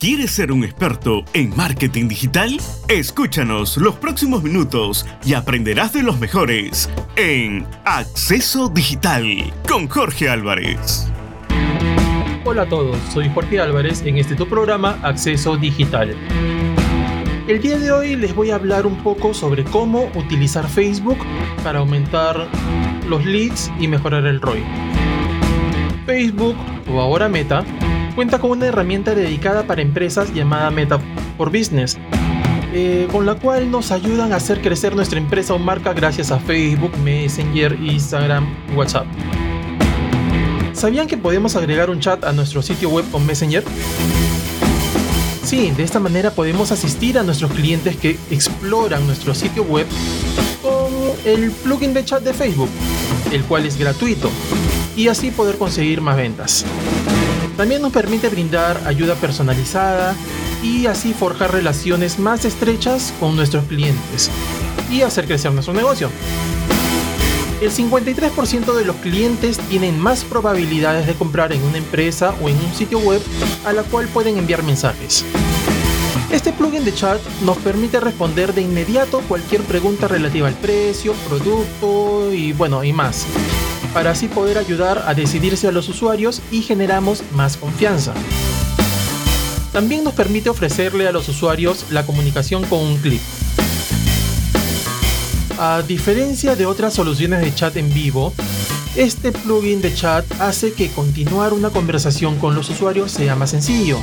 ¿Quieres ser un experto en marketing digital? Escúchanos los próximos minutos y aprenderás de los mejores en Acceso Digital con Jorge Álvarez. Hola a todos, soy Jorge Álvarez en este tu programa Acceso Digital. El día de hoy les voy a hablar un poco sobre cómo utilizar Facebook para aumentar los leads y mejorar el ROI. Facebook, o ahora Meta, cuenta con una herramienta dedicada para empresas llamada Meta for Business, eh, con la cual nos ayudan a hacer crecer nuestra empresa o marca gracias a Facebook, Messenger, Instagram, WhatsApp. ¿Sabían que podemos agregar un chat a nuestro sitio web con Messenger? Sí, de esta manera podemos asistir a nuestros clientes que exploran nuestro sitio web con el plugin de chat de Facebook, el cual es gratuito, y así poder conseguir más ventas. También nos permite brindar ayuda personalizada y así forjar relaciones más estrechas con nuestros clientes y hacer crecer nuestro negocio. El 53% de los clientes tienen más probabilidades de comprar en una empresa o en un sitio web a la cual pueden enviar mensajes. Este plugin de chat nos permite responder de inmediato cualquier pregunta relativa al precio, producto y bueno, y más para así poder ayudar a decidirse a los usuarios y generamos más confianza. También nos permite ofrecerle a los usuarios la comunicación con un clic. A diferencia de otras soluciones de chat en vivo, este plugin de chat hace que continuar una conversación con los usuarios sea más sencillo,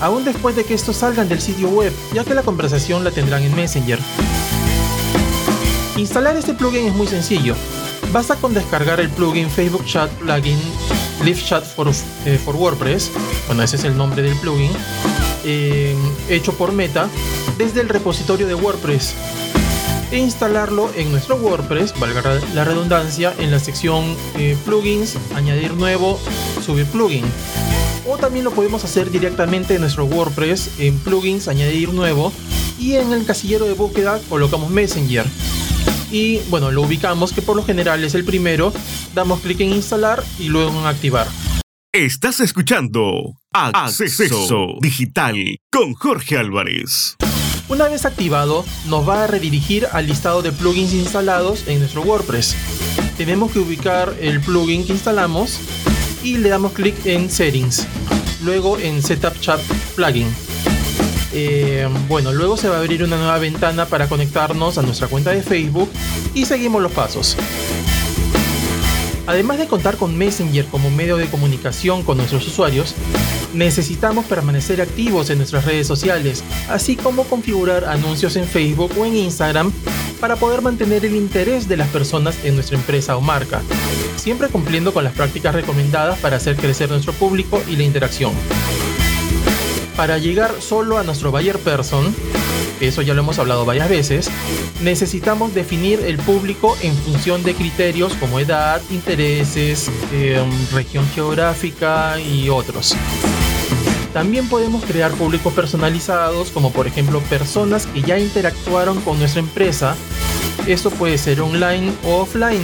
aún después de que estos salgan del sitio web, ya que la conversación la tendrán en Messenger. Instalar este plugin es muy sencillo, Basta con descargar el plugin Facebook Chat Plugin Live Chat for, eh, for WordPress, bueno, ese es el nombre del plugin, eh, hecho por Meta, desde el repositorio de WordPress. E instalarlo en nuestro WordPress, valga la redundancia, en la sección eh, plugins, añadir nuevo, subir plugin. O también lo podemos hacer directamente en nuestro WordPress en plugins, añadir nuevo y en el casillero de búsqueda colocamos Messenger y bueno, lo ubicamos que por lo general es el primero, damos clic en instalar y luego en activar. Estás escuchando Acceso Digital con Jorge Álvarez. Una vez activado, nos va a redirigir al listado de plugins instalados en nuestro WordPress. Tenemos que ubicar el plugin que instalamos y le damos clic en Settings, luego en Setup Chat Plugin eh, bueno, luego se va a abrir una nueva ventana para conectarnos a nuestra cuenta de Facebook y seguimos los pasos. Además de contar con Messenger como medio de comunicación con nuestros usuarios, necesitamos permanecer activos en nuestras redes sociales, así como configurar anuncios en Facebook o en Instagram para poder mantener el interés de las personas en nuestra empresa o marca, siempre cumpliendo con las prácticas recomendadas para hacer crecer nuestro público y la interacción para llegar solo a nuestro buyer person, eso ya lo hemos hablado varias veces, necesitamos definir el público en función de criterios como edad, intereses, em, región geográfica y otros. También podemos crear públicos personalizados como por ejemplo personas que ya interactuaron con nuestra empresa. Esto puede ser online o offline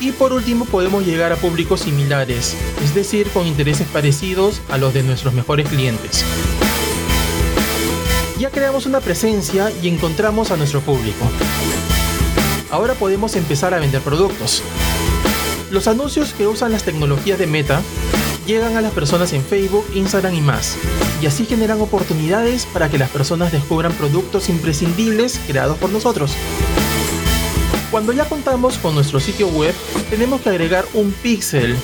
y por último podemos llegar a públicos similares, es decir, con intereses parecidos a los de nuestros mejores clientes. Ya creamos una presencia y encontramos a nuestro público. Ahora podemos empezar a vender productos. Los anuncios que usan las tecnologías de Meta llegan a las personas en Facebook, Instagram y más, y así generan oportunidades para que las personas descubran productos imprescindibles creados por nosotros. Cuando ya contamos con nuestro sitio web, tenemos que agregar un pixel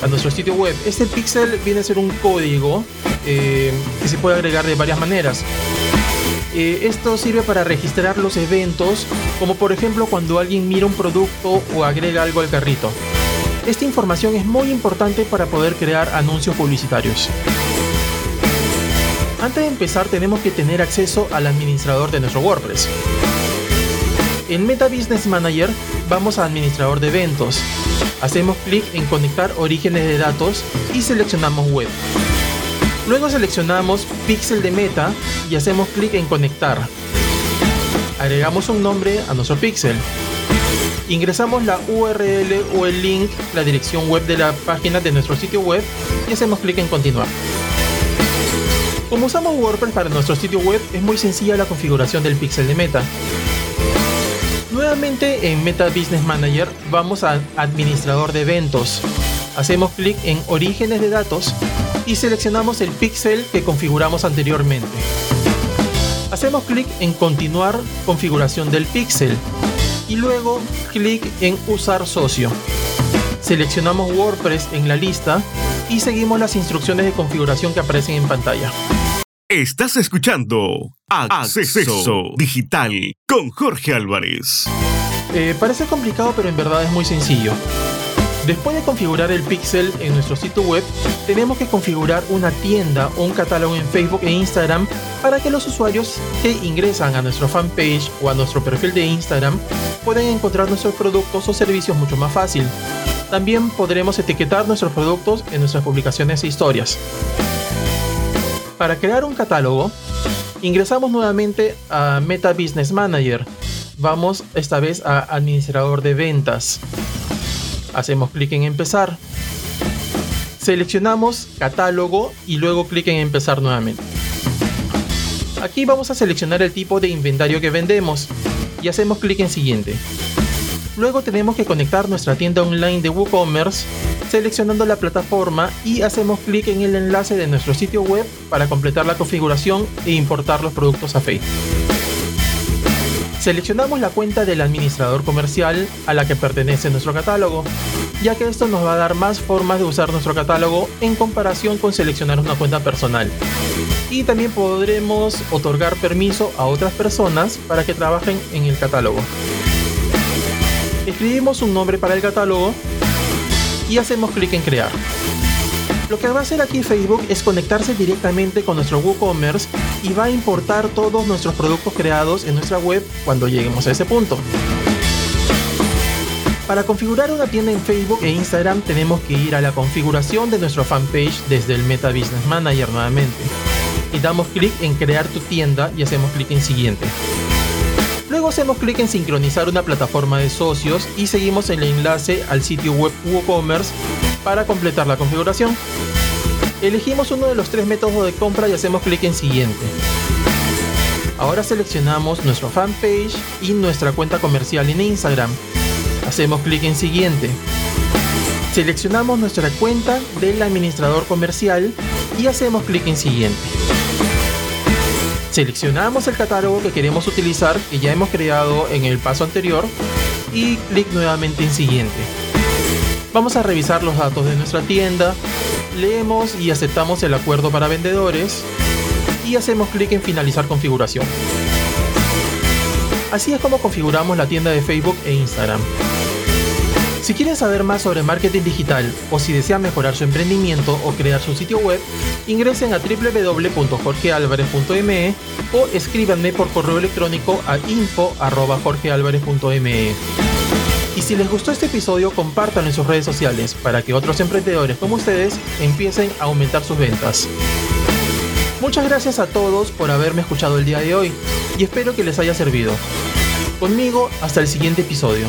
a nuestro sitio web. Este pixel viene a ser un código eh, que se puede agregar de varias maneras. Eh, esto sirve para registrar los eventos, como por ejemplo cuando alguien mira un producto o agrega algo al carrito. Esta información es muy importante para poder crear anuncios publicitarios. Antes de empezar tenemos que tener acceso al administrador de nuestro WordPress. En Meta Business Manager vamos a Administrador de Eventos. Hacemos clic en Conectar orígenes de datos y seleccionamos Web. Luego seleccionamos Pixel de Meta y hacemos clic en Conectar. Agregamos un nombre a nuestro pixel. Ingresamos la URL o el link, la dirección web de la página de nuestro sitio web y hacemos clic en Continuar. Como usamos WordPress para nuestro sitio web, es muy sencilla la configuración del pixel de Meta. Nuevamente en Meta Business Manager vamos a Administrador de eventos. Hacemos clic en Orígenes de datos y seleccionamos el pixel que configuramos anteriormente. Hacemos clic en Continuar configuración del pixel y luego clic en Usar socio. Seleccionamos WordPress en la lista y seguimos las instrucciones de configuración que aparecen en pantalla. Estás escuchando Acceso Digital con Jorge Álvarez. Eh, parece complicado, pero en verdad es muy sencillo. Después de configurar el pixel en nuestro sitio web, tenemos que configurar una tienda o un catálogo en Facebook e Instagram para que los usuarios que ingresan a nuestro fanpage o a nuestro perfil de Instagram puedan encontrar nuestros productos o servicios mucho más fácil. También podremos etiquetar nuestros productos en nuestras publicaciones e historias. Para crear un catálogo, ingresamos nuevamente a Meta Business Manager. Vamos esta vez a Administrador de Ventas. Hacemos clic en Empezar. Seleccionamos Catálogo y luego clic en Empezar nuevamente. Aquí vamos a seleccionar el tipo de inventario que vendemos y hacemos clic en Siguiente. Luego tenemos que conectar nuestra tienda online de WooCommerce seleccionando la plataforma y hacemos clic en el enlace de nuestro sitio web para completar la configuración e importar los productos a Facebook. Seleccionamos la cuenta del administrador comercial a la que pertenece nuestro catálogo, ya que esto nos va a dar más formas de usar nuestro catálogo en comparación con seleccionar una cuenta personal. Y también podremos otorgar permiso a otras personas para que trabajen en el catálogo escribimos un nombre para el catálogo y hacemos clic en crear. Lo que va a hacer aquí Facebook es conectarse directamente con nuestro WooCommerce y va a importar todos nuestros productos creados en nuestra web cuando lleguemos a ese punto. Para configurar una tienda en Facebook e Instagram tenemos que ir a la configuración de nuestro fanpage desde el Meta Business Manager nuevamente. Y damos clic en crear tu tienda y hacemos clic en siguiente. Luego hacemos clic en sincronizar una plataforma de socios y seguimos el enlace al sitio web WooCommerce para completar la configuración. Elegimos uno de los tres métodos de compra y hacemos clic en siguiente. Ahora seleccionamos nuestro fanpage y nuestra cuenta comercial en Instagram. Hacemos clic en siguiente. Seleccionamos nuestra cuenta del administrador comercial y hacemos clic en siguiente. Seleccionamos el catálogo que queremos utilizar, que ya hemos creado en el paso anterior, y clic nuevamente en siguiente. Vamos a revisar los datos de nuestra tienda, leemos y aceptamos el acuerdo para vendedores y hacemos clic en finalizar configuración. Así es como configuramos la tienda de Facebook e Instagram. Si quieren saber más sobre marketing digital o si desean mejorar su emprendimiento o crear su sitio web, ingresen a www.jorgealvarez.me o escríbanme por correo electrónico a info.jorgealvarez.me. Y si les gustó este episodio, compártanlo en sus redes sociales para que otros emprendedores como ustedes empiecen a aumentar sus ventas. Muchas gracias a todos por haberme escuchado el día de hoy y espero que les haya servido. Conmigo hasta el siguiente episodio.